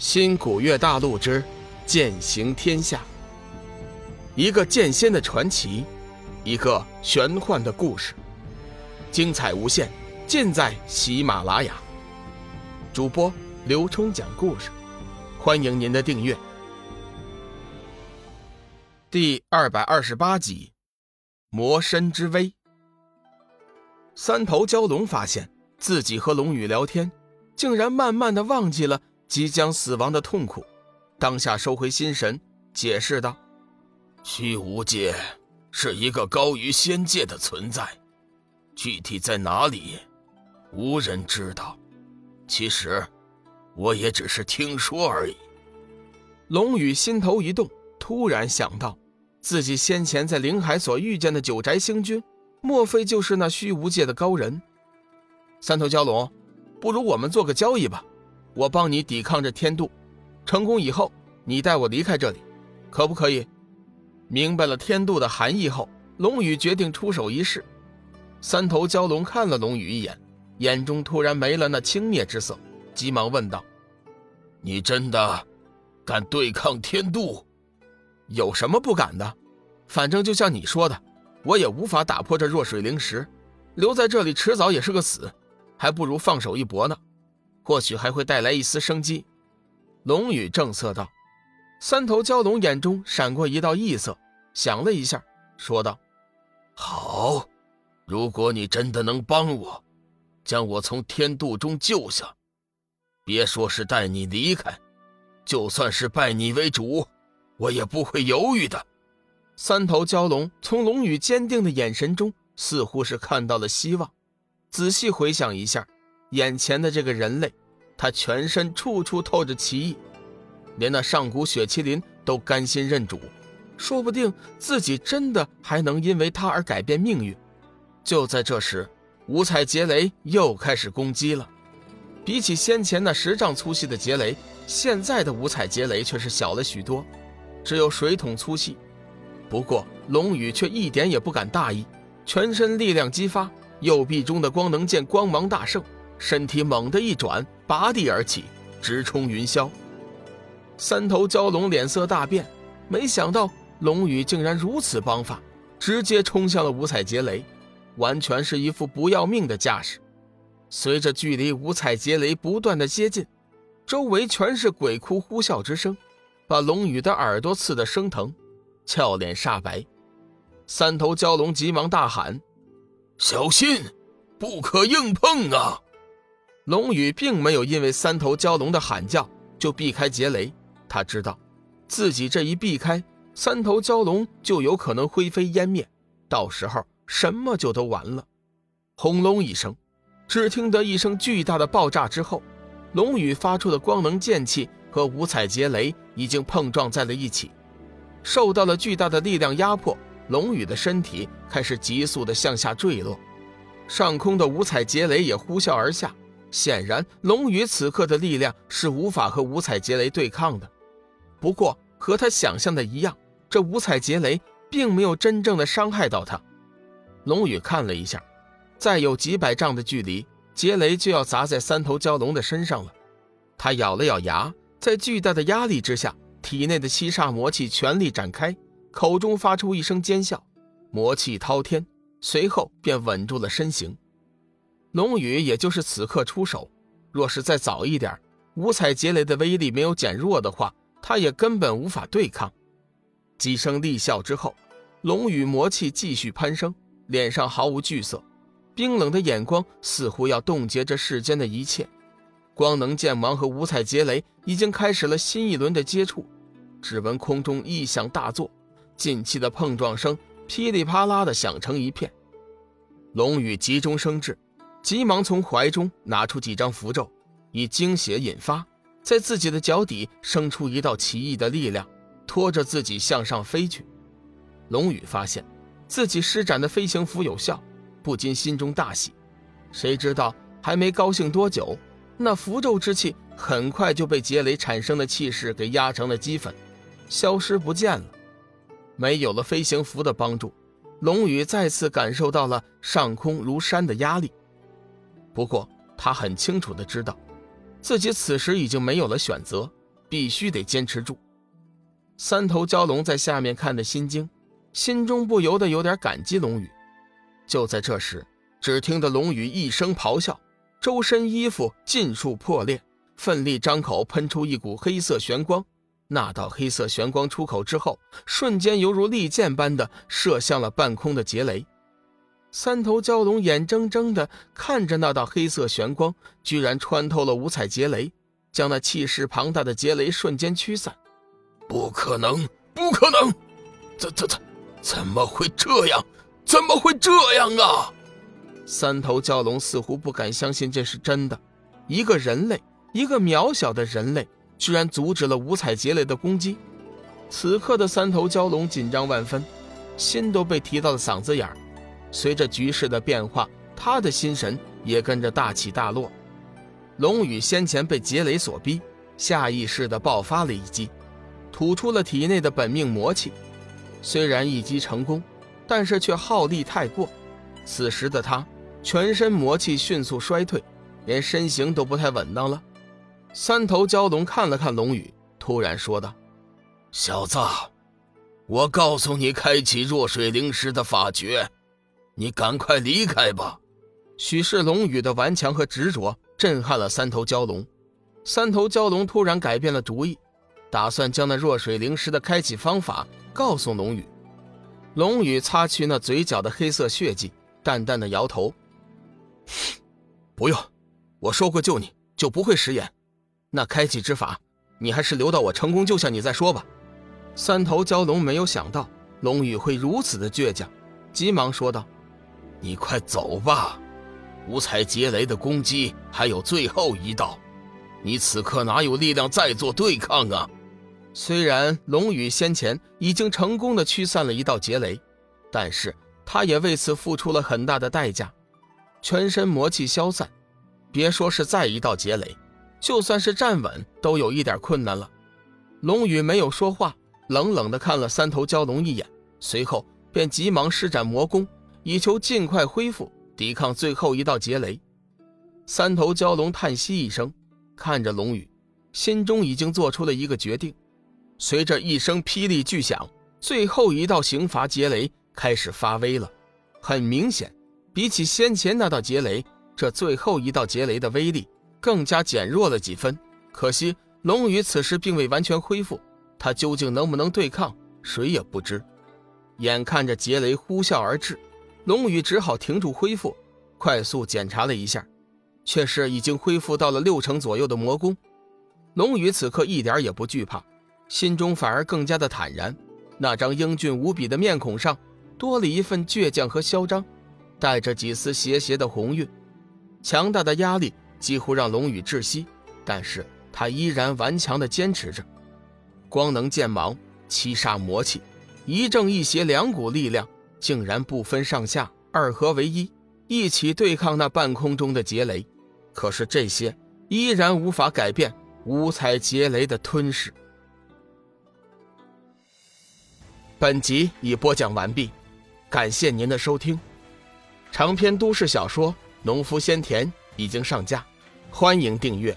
新古月大陆之剑行天下，一个剑仙的传奇，一个玄幻的故事，精彩无限，尽在喜马拉雅。主播刘冲讲故事，欢迎您的订阅。第二百二十八集，魔身之威。三头蛟龙发现自己和龙宇聊天，竟然慢慢的忘记了。即将死亡的痛苦，当下收回心神，解释道：“虚无界是一个高于仙界的存在，具体在哪里，无人知道。其实，我也只是听说而已。”龙宇心头一动，突然想到，自己先前在灵海所遇见的九宅星君，莫非就是那虚无界的高人？三头蛟龙，不如我们做个交易吧。我帮你抵抗这天度，成功以后，你带我离开这里，可不可以？明白了天度的含义后，龙宇决定出手一试。三头蛟龙看了龙宇一眼，眼中突然没了那轻蔑之色，急忙问道：“你真的敢对抗天度？有什么不敢的？反正就像你说的，我也无法打破这弱水灵石，留在这里迟早也是个死，还不如放手一搏呢。”或许还会带来一丝生机，龙宇正色道。三头蛟龙眼中闪过一道异色，想了一下，说道：“好，如果你真的能帮我，将我从天度中救下，别说是带你离开，就算是拜你为主，我也不会犹豫的。”三头蛟龙从龙宇坚定的眼神中，似乎是看到了希望。仔细回想一下，眼前的这个人类。他全身处处透着奇异，连那上古雪麒麟都甘心认主，说不定自己真的还能因为他而改变命运。就在这时，五彩劫雷又开始攻击了。比起先前那十丈粗细的劫雷，现在的五彩劫雷却是小了许多，只有水桶粗细。不过龙宇却一点也不敢大意，全身力量激发，右臂中的光能剑光芒大盛。身体猛地一转，拔地而起，直冲云霄。三头蛟龙脸色大变，没想到龙宇竟然如此帮法，直接冲向了五彩劫雷，完全是一副不要命的架势。随着距离五彩劫雷不断的接近，周围全是鬼哭呼啸之声，把龙宇的耳朵刺得生疼，俏脸煞白。三头蛟龙急忙大喊：“小心，不可硬碰啊！”龙宇并没有因为三头蛟龙的喊叫就避开劫雷，他知道，自己这一避开，三头蛟龙就有可能灰飞烟灭，到时候什么就都完了。轰隆一声，只听得一声巨大的爆炸之后，龙宇发出的光能剑气和五彩劫雷已经碰撞在了一起，受到了巨大的力量压迫，龙宇的身体开始急速的向下坠落，上空的五彩劫雷也呼啸而下。显然，龙宇此刻的力量是无法和五彩劫雷对抗的。不过，和他想象的一样，这五彩劫雷并没有真正的伤害到他。龙宇看了一下，再有几百丈的距离，劫雷就要砸在三头蛟龙的身上了。他咬了咬牙，在巨大的压力之下，体内的七煞魔气全力展开，口中发出一声尖笑，魔气滔天，随后便稳住了身形。龙宇也就是此刻出手，若是再早一点，五彩劫雷的威力没有减弱的话，他也根本无法对抗。几声厉笑之后，龙宇魔气继续攀升，脸上毫无惧色，冰冷的眼光似乎要冻结这世间的一切。光能剑芒和五彩劫雷已经开始了新一轮的接触，只闻空中异响大作，劲气的碰撞声噼里啪啦的响成一片。龙宇急中生智。急忙从怀中拿出几张符咒，以精血引发，在自己的脚底生出一道奇异的力量，拖着自己向上飞去。龙宇发现自己施展的飞行符有效，不禁心中大喜。谁知道还没高兴多久，那符咒之气很快就被劫雷产生的气势给压成了齑粉，消失不见了。没有了飞行符的帮助，龙宇再次感受到了上空如山的压力。不过，他很清楚的知道，自己此时已经没有了选择，必须得坚持住。三头蛟龙在下面看着心惊，心中不由得有点感激龙宇。就在这时，只听得龙宇一声咆哮，周身衣服尽数破裂，奋力张口喷出一股黑色玄光。那道黑色玄光出口之后，瞬间犹如利箭般的射向了半空的劫雷。三头蛟龙眼睁睁的看着那道黑色玄光，居然穿透了五彩劫雷，将那气势庞大的劫雷瞬间驱散。不可能，不可能！怎怎怎，怎么会这样？怎么会这样啊？三头蛟龙似乎不敢相信这是真的。一个人类，一个渺小的人类，居然阻止了五彩劫雷的攻击。此刻的三头蛟龙紧张万分，心都被提到了嗓子眼儿。随着局势的变化，他的心神也跟着大起大落。龙宇先前被劫雷所逼，下意识地爆发了一击，吐出了体内的本命魔气。虽然一击成功，但是却耗力太过。此时的他全身魔气迅速衰退，连身形都不太稳当了。三头蛟龙看了看龙宇，突然说道：“小子，我告诉你，开启弱水灵石的法诀。”你赶快离开吧！许是龙宇的顽强和执着震撼了三头蛟龙。三头蛟龙突然改变了主意，打算将那弱水灵石的开启方法告诉龙宇。龙宇擦去那嘴角的黑色血迹，淡淡的摇头：“不用，我说过救你就不会食言。那开启之法，你还是留到我成功救下你再说吧。”三头蛟龙没有想到龙宇会如此的倔强，急忙说道。你快走吧，五彩劫雷的攻击还有最后一道，你此刻哪有力量再做对抗啊？虽然龙宇先前已经成功的驱散了一道劫雷，但是他也为此付出了很大的代价，全身魔气消散，别说是再一道劫雷，就算是站稳都有一点困难了。龙宇没有说话，冷冷的看了三头蛟龙一眼，随后便急忙施展魔功。以求尽快恢复，抵抗最后一道劫雷。三头蛟龙叹息一声，看着龙宇，心中已经做出了一个决定。随着一声霹雳巨响，最后一道刑罚劫雷开始发威了。很明显，比起先前那道劫雷，这最后一道劫雷的威力更加减弱了几分。可惜龙宇此时并未完全恢复，他究竟能不能对抗，谁也不知。眼看着劫雷呼啸而至。龙宇只好停住恢复，快速检查了一下，却是已经恢复到了六成左右的魔功。龙宇此刻一点也不惧怕，心中反而更加的坦然。那张英俊无比的面孔上多了一份倔强和嚣张，带着几丝邪邪的红晕。强大的压力几乎让龙宇窒息，但是他依然顽强地坚持着。光能剑芒，七煞魔气，一正一邪两股力量。竟然不分上下，二合为一，一起对抗那半空中的劫雷。可是这些依然无法改变五彩劫雷的吞噬。本集已播讲完毕，感谢您的收听。长篇都市小说《农夫先田》已经上架，欢迎订阅。